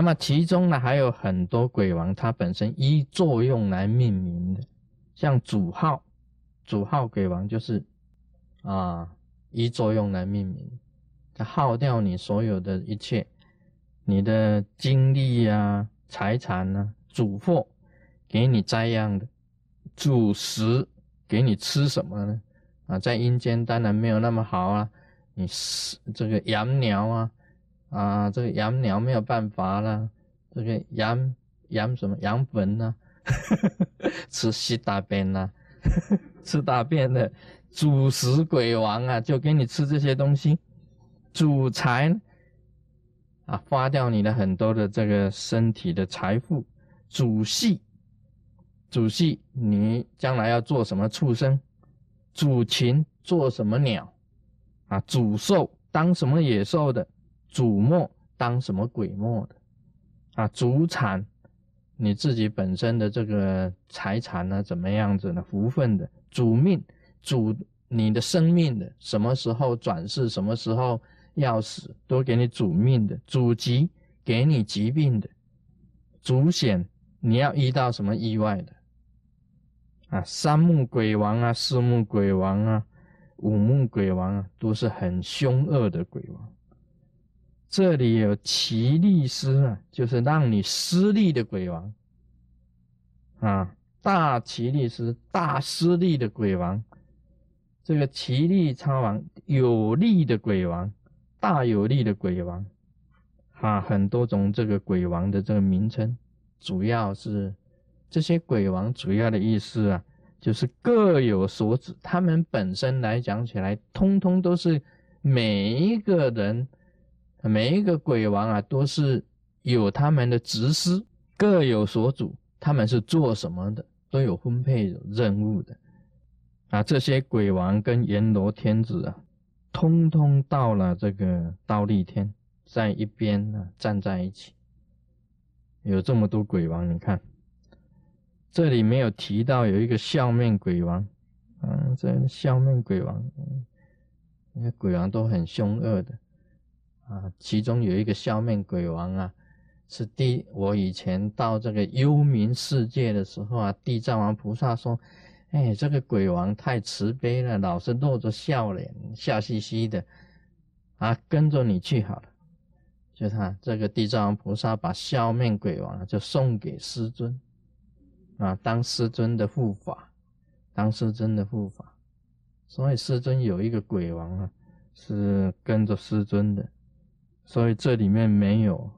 那么其中呢还有很多鬼王，它本身依作用来命名的，像主号，主号鬼王就是啊依作用来命名，它耗掉你所有的一切，你的精力呀、财产呢，主货给你栽样的，主食给你吃什么呢？啊，在阴间当然没有那么好啊，你是这个阳鸟啊。啊，这个养鸟没有办法了，这个养养什么养粉呢？吃吸大便呐，吃大便的主食鬼王啊，就给你吃这些东西，主财啊，花掉你的很多的这个身体的财富，主系主系，你将来要做什么畜生？主禽做什么鸟？啊，主兽当什么野兽的？主末当什么鬼末的啊？主产你自己本身的这个财产呢？怎么样子呢？福分的主命主你的生命的什么时候转世？什么时候要死？都给你主命的主疾给你疾病的主险你要遇到什么意外的啊？三目鬼王啊，四目鬼王啊，五目鬼王啊，都是很凶恶的鬼王。这里有奇力师啊，就是让你失利的鬼王啊，大奇力师，大失利的鬼王。这个奇力超王，有力的鬼王，大有力的鬼王啊，很多种这个鬼王的这个名称，主要是这些鬼王主要的意思啊，就是各有所指。他们本身来讲起来，通通都是每一个人。每一个鬼王啊，都是有他们的职司，各有所主。他们是做什么的，都有分配任务的。啊，这些鬼王跟阎罗天子啊，通通到了这个倒立天，在一边呢，站在一起。有这么多鬼王，你看，这里没有提到有一个笑面鬼王。嗯，这笑面鬼王，那些鬼王都很凶恶的。啊，其中有一个笑面鬼王啊，是地。我以前到这个幽冥世界的时候啊，地藏王菩萨说：“哎，这个鬼王太慈悲了，老是露着笑脸，笑嘻嘻的，啊，跟着你去好了。”就他这个地藏王菩萨把笑面鬼王就送给师尊，啊，当师尊的护法，当师尊的护法。所以师尊有一个鬼王啊，是跟着师尊的。所以这里面没有，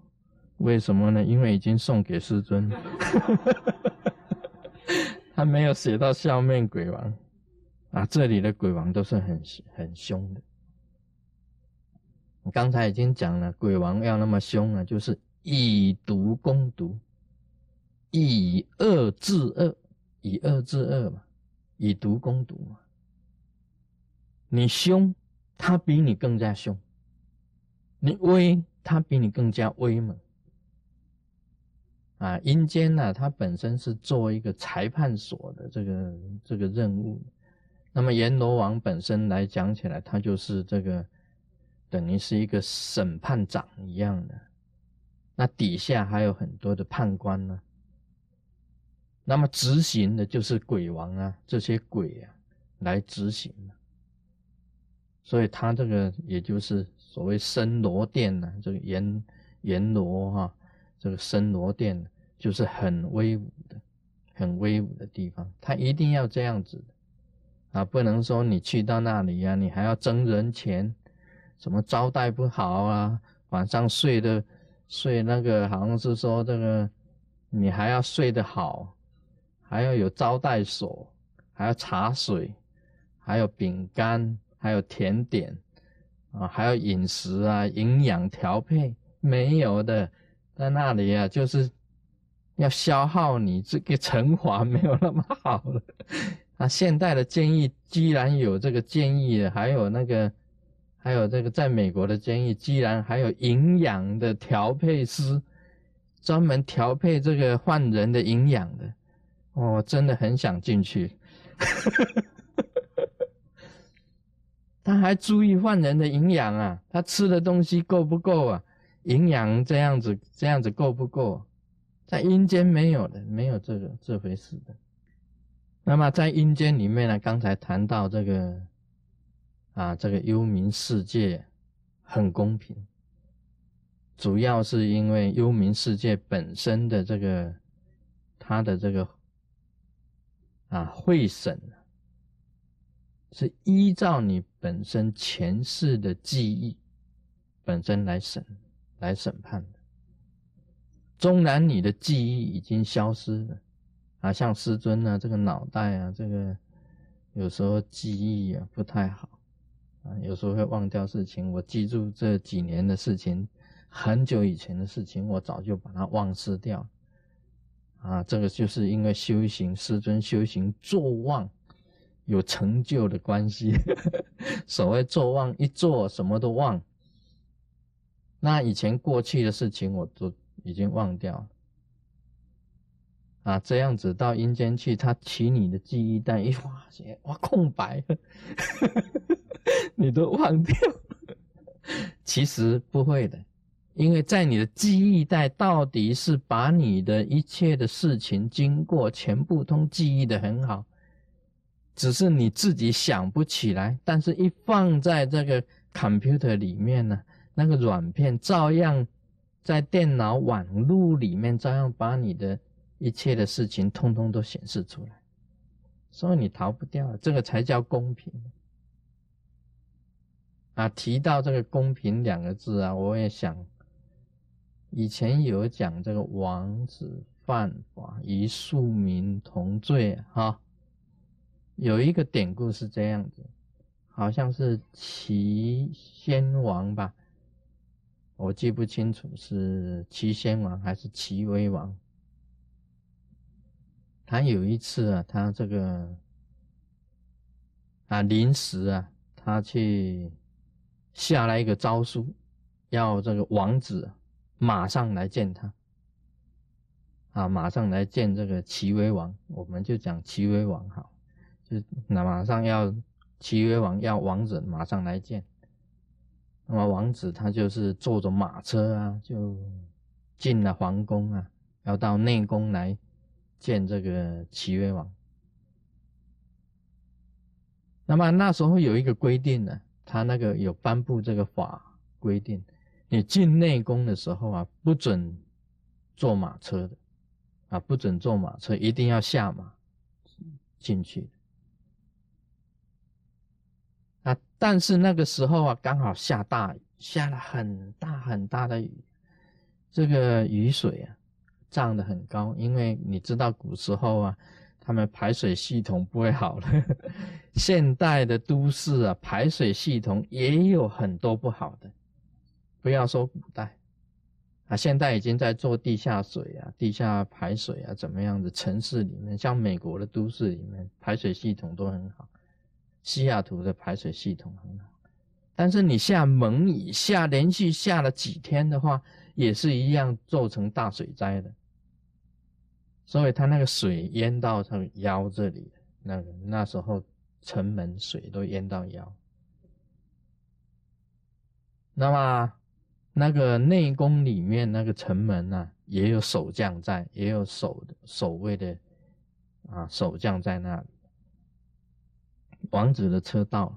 为什么呢？因为已经送给师尊，他没有写到笑面鬼王啊。这里的鬼王都是很很凶的。刚才已经讲了，鬼王要那么凶啊，就是以毒攻毒，以恶制恶，以恶制恶嘛，以毒攻毒嘛。你凶，他比你更加凶。你威，他比你更加威猛啊！阴间呢，它本身是做一个裁判所的这个这个任务。那么阎罗王本身来讲起来，他就是这个等于是一个审判长一样的。那底下还有很多的判官呢。那么执行的就是鬼王啊，这些鬼啊来执行所以他这个也就是。所谓森罗殿呢，这个阎阎罗哈，这个森罗殿就是很威武的，很威武的地方。他一定要这样子的啊，不能说你去到那里呀，你还要争人钱，什么招待不好啊，晚上睡的睡那个好像是说这个，你还要睡得好，还要有招待所，还要茶水，还有饼干，还有甜点。啊，还有饮食啊，营养调配没有的，在那里啊，就是要消耗你这个成华没有那么好了。啊，现代的监狱既然有这个监狱，还有那个，还有这个在美国的监狱，既然还有营养的调配师，专门调配这个犯人的营养的，我真的很想进去。他还注意犯人的营养啊，他吃的东西够不够啊？营养这样子这样子够不够？在阴间没有的，没有这个这回事的。那么在阴间里面呢，刚才谈到这个啊，这个幽冥世界很公平，主要是因为幽冥世界本身的这个它的这个啊会审是依照你本身前世的记忆本身来审来审判的，纵然你的记忆已经消失了。啊，像师尊呢，这个脑袋啊，这个有时候记忆啊不太好，啊，有时候会忘掉事情。我记住这几年的事情，很久以前的事情，我早就把它忘失掉。啊，这个就是因为修行，师尊修行坐忘有成就的关系。所谓做忘，一做什么都忘。那以前过去的事情，我都已经忘掉。啊，这样子到阴间去，他取你的记忆带，一发现哇，空白，你都忘掉。其实不会的，因为在你的记忆带，到底是把你的一切的事情经过全部都记忆的很好，只是你自己想不起来。但是一放在这个 computer 里面呢，那个软片照样在电脑网络里面照样把你的。一切的事情通通都显示出来，所以你逃不掉，这个才叫公平啊！提到这个“公平”两个字啊，我也想，以前有讲这个王子犯法与庶民同罪哈，有一个典故是这样子，好像是齐宣王吧，我记不清楚是齐宣王还是齐威王。他有一次啊，他这个啊临时啊，他去下来一个诏书，要这个王子马上来见他啊，马上来见这个齐威王，我们就讲齐威王好，那马上要齐威王要王子马上来见，那么王子他就是坐着马车啊，就进了皇宫啊，要到内宫来。见这个齐威王，那么那时候有一个规定呢，他那个有颁布这个法规定，你进内宫的时候啊，不准坐马车的，啊，不准坐马车，一定要下马进去。啊，但是那个时候啊，刚好下大雨，下了很大很大的雨，这个雨水啊。涨得很高，因为你知道古时候啊，他们排水系统不会好了。现代的都市啊，排水系统也有很多不好的，不要说古代啊，现在已经在做地下水啊、地下排水啊，怎么样的城市里面，像美国的都市里面，排水系统都很好。西雅图的排水系统很好，但是你下猛雨下连续下了几天的话，也是一样造成大水灾的。所以他那个水淹到他腰这里，那个那时候城门水都淹到腰。那么那个内宫里面那个城门呢，也有守将在，也有守守卫的啊守将在那里。王子的车到，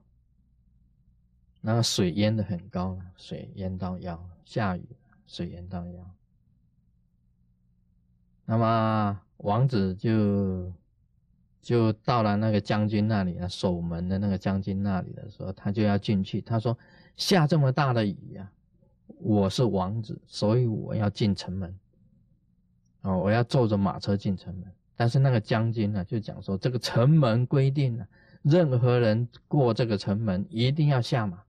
那个水淹的很高了，水淹到腰，下雨水淹到腰。那么王子就就到了那个将军那里啊，守门的那个将军那里的时候，他就要进去。他说：“下这么大的雨呀，我是王子，所以我要进城门。哦，我要坐着马车进城门。但是那个将军呢，就讲说，这个城门规定了，任何人过这个城门一定要下马。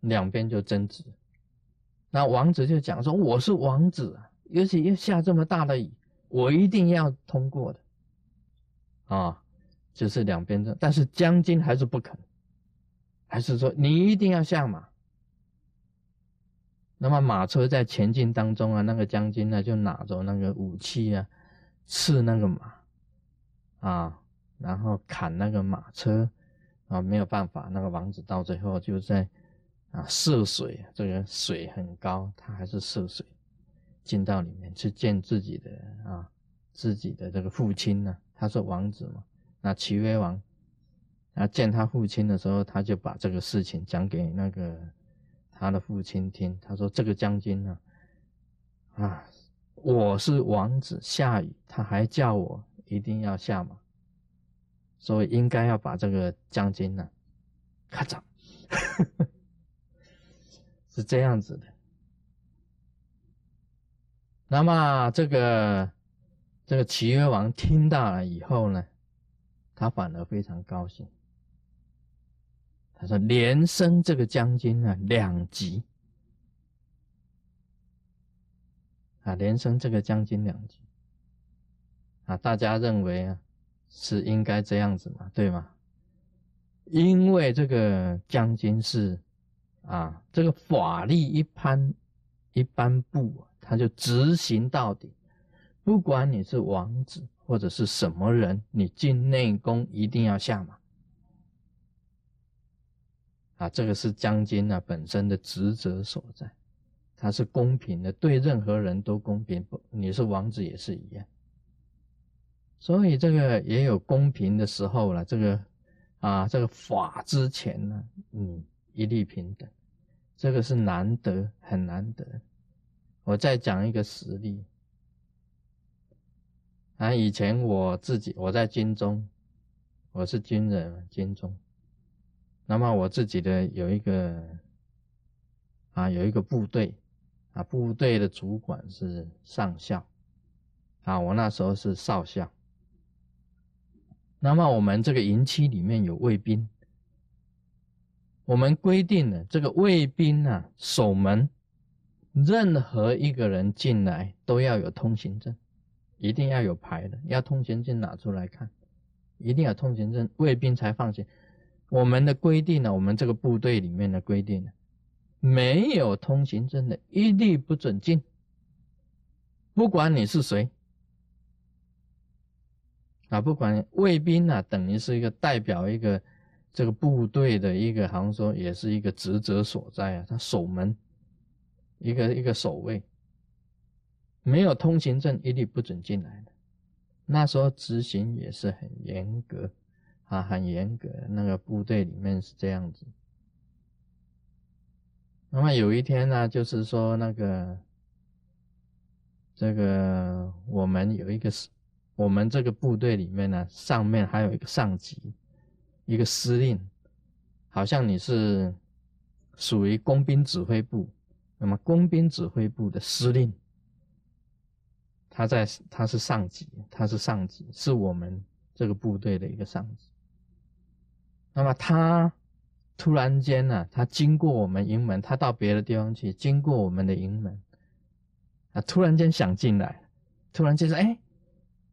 两边就争执。那王子就讲说，我是王子。”尤其要下这么大的雨，我一定要通过的，啊，就是两边的，但是将军还是不肯，还是说你一定要下马。那么马车在前进当中啊，那个将军呢就拿着那个武器啊，刺那个马，啊，然后砍那个马车，啊，没有办法，那个王子到最后就在啊涉水，这个水很高，他还是涉水进到里面去见自己的啊自己的这个父亲呢。他是王子嘛，那齐威王啊见他父亲的时候，他就把这个事情讲给那个他的父亲听。他说：“这个将军呢，啊，我是王子，下雨他还叫我一定要下马，所以应该要把这个将军呢，咔嚓。”是这样子的，那么这个这个齐威王听到了以后呢，他反而非常高兴。他说：“连升这个将军呢两级啊，连升这个将军两级啊，大家认为啊是应该这样子嘛，对吗？因为这个将军是。”啊，这个法力一颁一颁布，他就执行到底。不管你是王子或者是什么人，你进内宫一定要下马。啊，这个是将军啊本身的职责所在，他是公平的，对任何人都公平。不，你是王子也是一样。所以这个也有公平的时候了。这个啊，这个法之前呢，嗯，一律平等。这个是难得，很难得。我再讲一个实例。啊，以前我自己我在军中，我是军人，军中。那么我自己的有一个啊，有一个部队啊，部队的主管是上校啊，我那时候是少校。那么我们这个营区里面有卫兵。我们规定了这个卫兵啊，守门，任何一个人进来都要有通行证，一定要有牌的，要通行证拿出来看，一定要通行证，卫兵才放心。我们的规定呢，我们这个部队里面的规定，没有通行证的一律不准进，不管你是谁啊，不管卫兵啊，等于是一个代表一个。这个部队的一个，好像说也是一个职责所在啊，他守门，一个一个守卫，没有通行证一律不准进来的。那时候执行也是很严格啊，很严格。那个部队里面是这样子。那么有一天呢，就是说那个这个我们有一个是，我们这个部队里面呢，上面还有一个上级。一个司令，好像你是属于工兵指挥部，那么工兵指挥部的司令，他在他是上级，他是上级，是我们这个部队的一个上级。那么他突然间呢，他经过我们营门，他到别的地方去，经过我们的营门，啊，突然间想进来，突然间说，哎。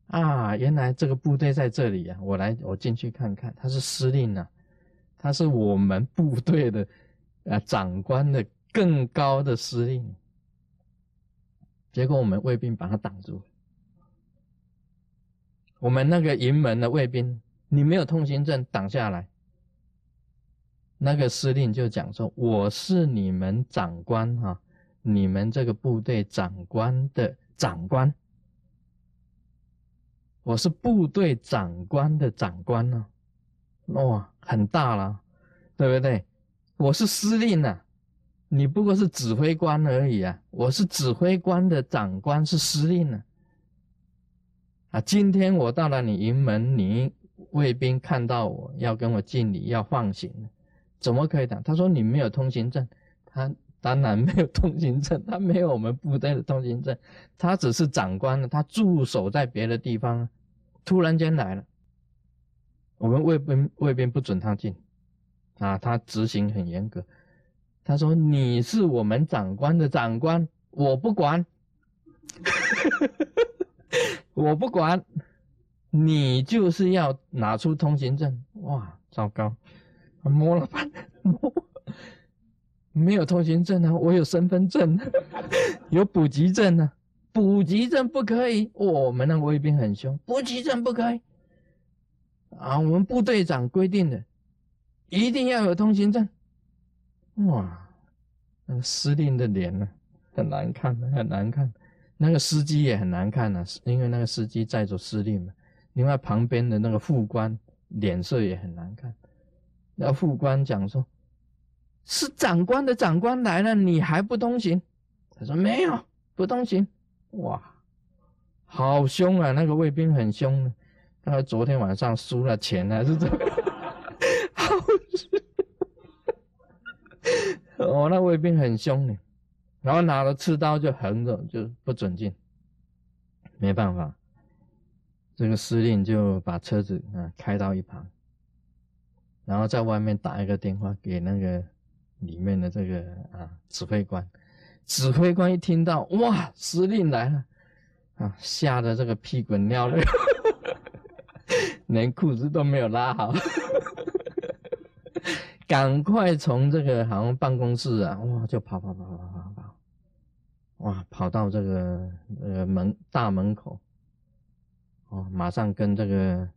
啊，原来这个部队在这里啊！我来，我进去看看。他是司令啊，他是我们部队的啊长官的更高的司令。结果我们卫兵把他挡住。我们那个营门的卫兵，你没有通行证，挡下来。那个司令就讲说：“我是你们长官啊，你们这个部队长官的长官。”我是部队长官的长官呢，哇，很大了，对不对？我是司令呢，你不过是指挥官而已啊。我是指挥官的长官，是司令呢。啊，今天我到了你营门，你卫兵看到我要跟我敬礼，要放行，怎么可以的？他说你没有通行证，他当然没有 通行证，他没有我们部队的通行证，他只是长官他驻守在别的地方。突然间来了，我们卫兵卫兵不准他进，啊，他执行很严格。他说：“你是我们长官的长官，我不管，我不管，你就是要拿出通行证。”哇，糟糕，摸了半摸，没有通行证啊，我有身份证，有补给证啊。补给证不可以，我们那卫兵很凶，补给证不可以啊！我们部队长规定的，一定要有通行证。哇，那个司令的脸呢，很难看，很难看。那个司机也很难看呐，因为那个司机载着司令嘛。另外旁边的那个副官脸色也很难看。那副官讲说：“是长官的长官来了，你还不通行？”他说：“没有，不通行。”哇，好凶啊！那个卫兵很凶。他昨天晚上输了钱还是怎么？好凶！哦，那卫兵很凶呢。然后拿了刺刀就横着，就不准进。没办法，这个司令就把车子啊开到一旁，然后在外面打一个电话给那个里面的这个啊指挥官。指挥官一听到哇，司令来了啊，吓得这个屁滚尿流，连裤子都没有拉好，赶快从这个好像办公室啊，哇，就跑跑跑跑跑跑。哇，跑到这个呃门大门口，哦，马上跟这个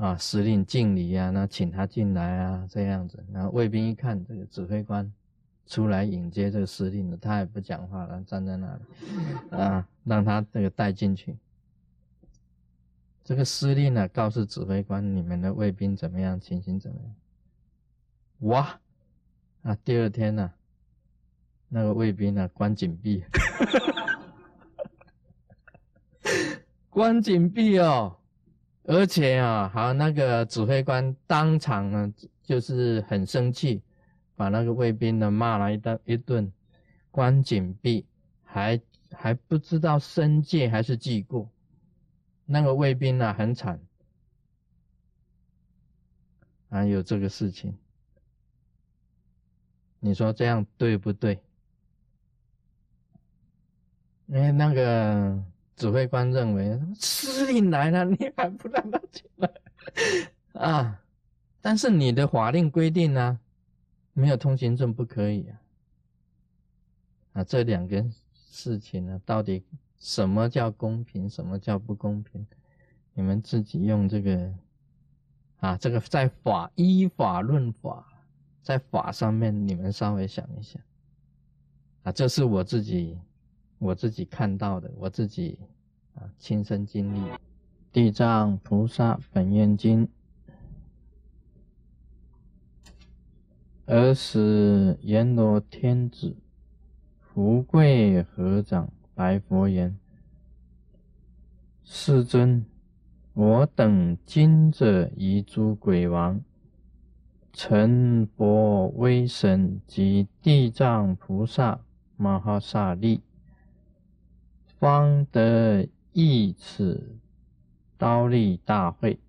啊司令敬礼啊，那请他进来啊，这样子。然后卫兵一看这个指挥官出来迎接这个司令的，他也不讲话了，站在那里啊，让他这个带进去。这个司令呢，告诉指挥官你们的卫兵怎么样，情形怎么样？哇，啊，第二天呢？那个卫兵呢？关紧闭，关紧闭哦！而且啊，好那个指挥官当场呢，就是很生气，把那个卫兵呢骂了一顿一顿，关紧闭，还还不知道申诫还是记过。那个卫兵呢很惨，还有这个事情，你说这样对不对？哎，那个指挥官认为司令来了，你还不让他进来 啊？但是你的法令规定呢，没有通行证不可以啊。啊，这两个事情呢，到底什么叫公平，什么叫不公平？你们自己用这个啊，这个在法依法论法，在法上面，你们稍微想一想啊，这是我自己。我自己看到的，我自己啊亲身经历，《地藏菩萨本愿经》。尔时阎罗天子福贵合掌白佛言：“世尊，我等今者遗诸鬼王，成佛威神及地藏菩萨摩诃萨利。”方得一此刀立大会，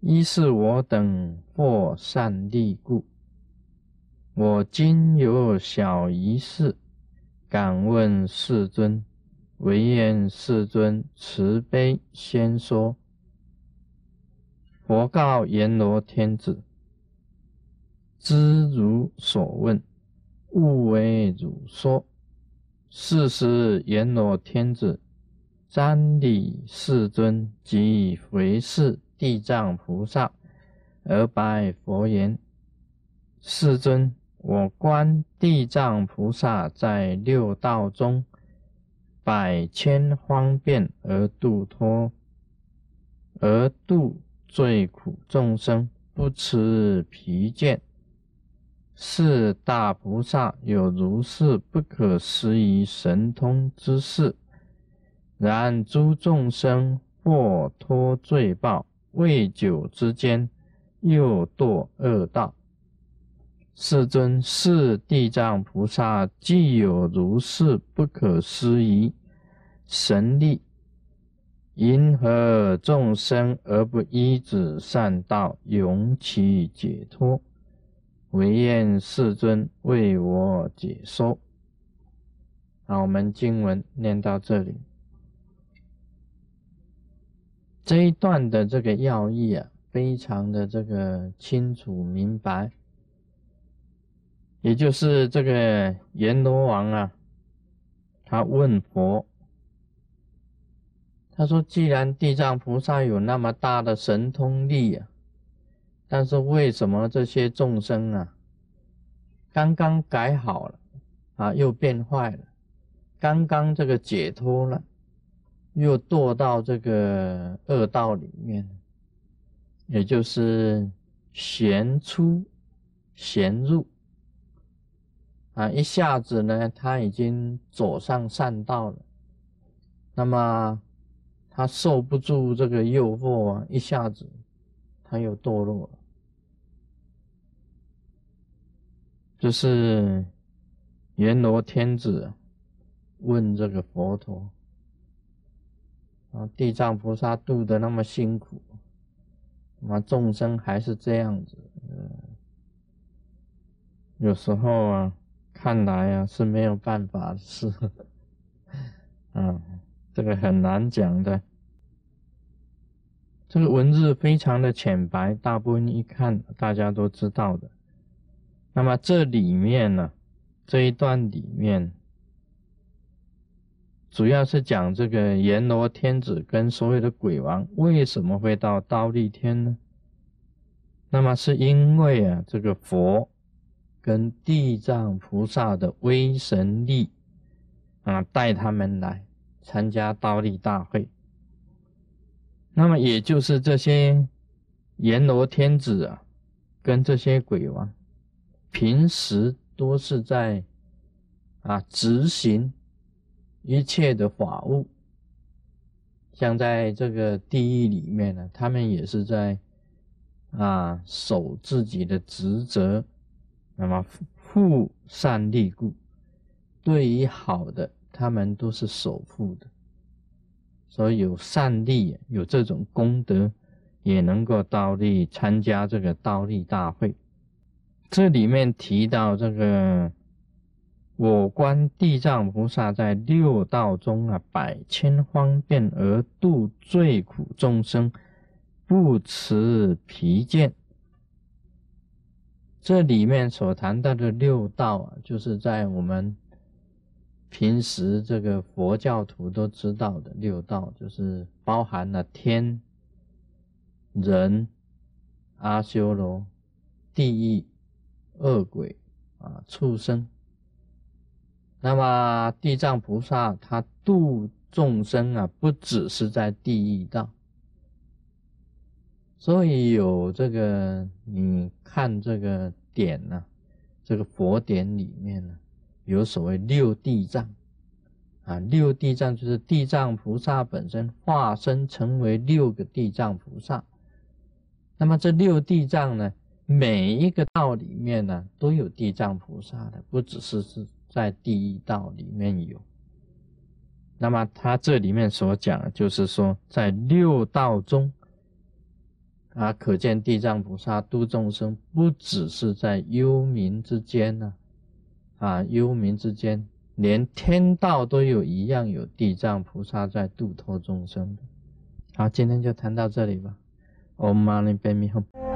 一是我等获善利故。我今有小一事，敢问世尊。唯愿世尊慈悲先说。佛告阎罗天子：知如所问，勿为汝说。四时，阎罗天子瞻礼世尊及回视地藏菩萨，而白佛言：“世尊，我观地藏菩萨在六道中，百千方便而度脱，而度最苦众生，不辞疲倦。”是大菩萨有如是不可思议神通之事，然诸众生或脱罪报，未久之间又堕恶道。世尊，是地藏菩萨既有如是不可思议神力，因何众生而不依止善道，永其解脱？唯愿世尊为我解说。好，我们经文念到这里，这一段的这个要义啊，非常的这个清楚明白。也就是这个阎罗王啊，他问佛，他说：“既然地藏菩萨有那么大的神通力啊。”但是为什么这些众生啊，刚刚改好了啊，又变坏了；刚刚这个解脱了，又堕到这个恶道里面，也就是贤出贤入。啊，一下子呢，他已经走上善道了，那么他受不住这个诱惑啊，一下子他又堕落了。就是阎罗天子问这个佛陀啊，地藏菩萨度的那么辛苦，那众生还是这样子，有时候啊，看来啊是没有办法的事，嗯，这个很难讲的。这个文字非常的浅白，大部分一看大家都知道的。那么这里面呢，这一段里面，主要是讲这个阎罗天子跟所有的鬼王为什么会到刀立天呢？那么是因为啊，这个佛跟地藏菩萨的威神力啊，带他们来参加刀立大会。那么也就是这些阎罗天子啊，跟这些鬼王。平时都是在啊执行一切的法务，像在这个地狱里面呢，他们也是在啊守自己的职责，那么护善利故，对于好的，他们都是守护的，所以有善利，有这种功德，也能够倒立参加这个倒立大会。这里面提到这个，我观地藏菩萨在六道中啊，百千方便而度罪苦众生，不辞疲倦。这里面所谈到的六道啊，就是在我们平时这个佛教徒都知道的六道，就是包含了天、人、阿修罗、地狱。恶鬼啊，畜生。那么地藏菩萨他度众生啊，不只是在地狱道。所以有这个，你看这个点呢，这个佛典里面呢，有所谓六地藏啊，六地藏就是地藏菩萨本身化身成为六个地藏菩萨。那么这六地藏呢？每一个道里面呢，都有地藏菩萨的，不只是是在第一道里面有。那么他这里面所讲，就是说在六道中，啊，可见地藏菩萨度众生，不只是在幽冥之间呢，啊幽冥之间，连天道都有一样有地藏菩萨在度脱众生的。好，今天就谈到这里吧。Om Mani Padme Hum。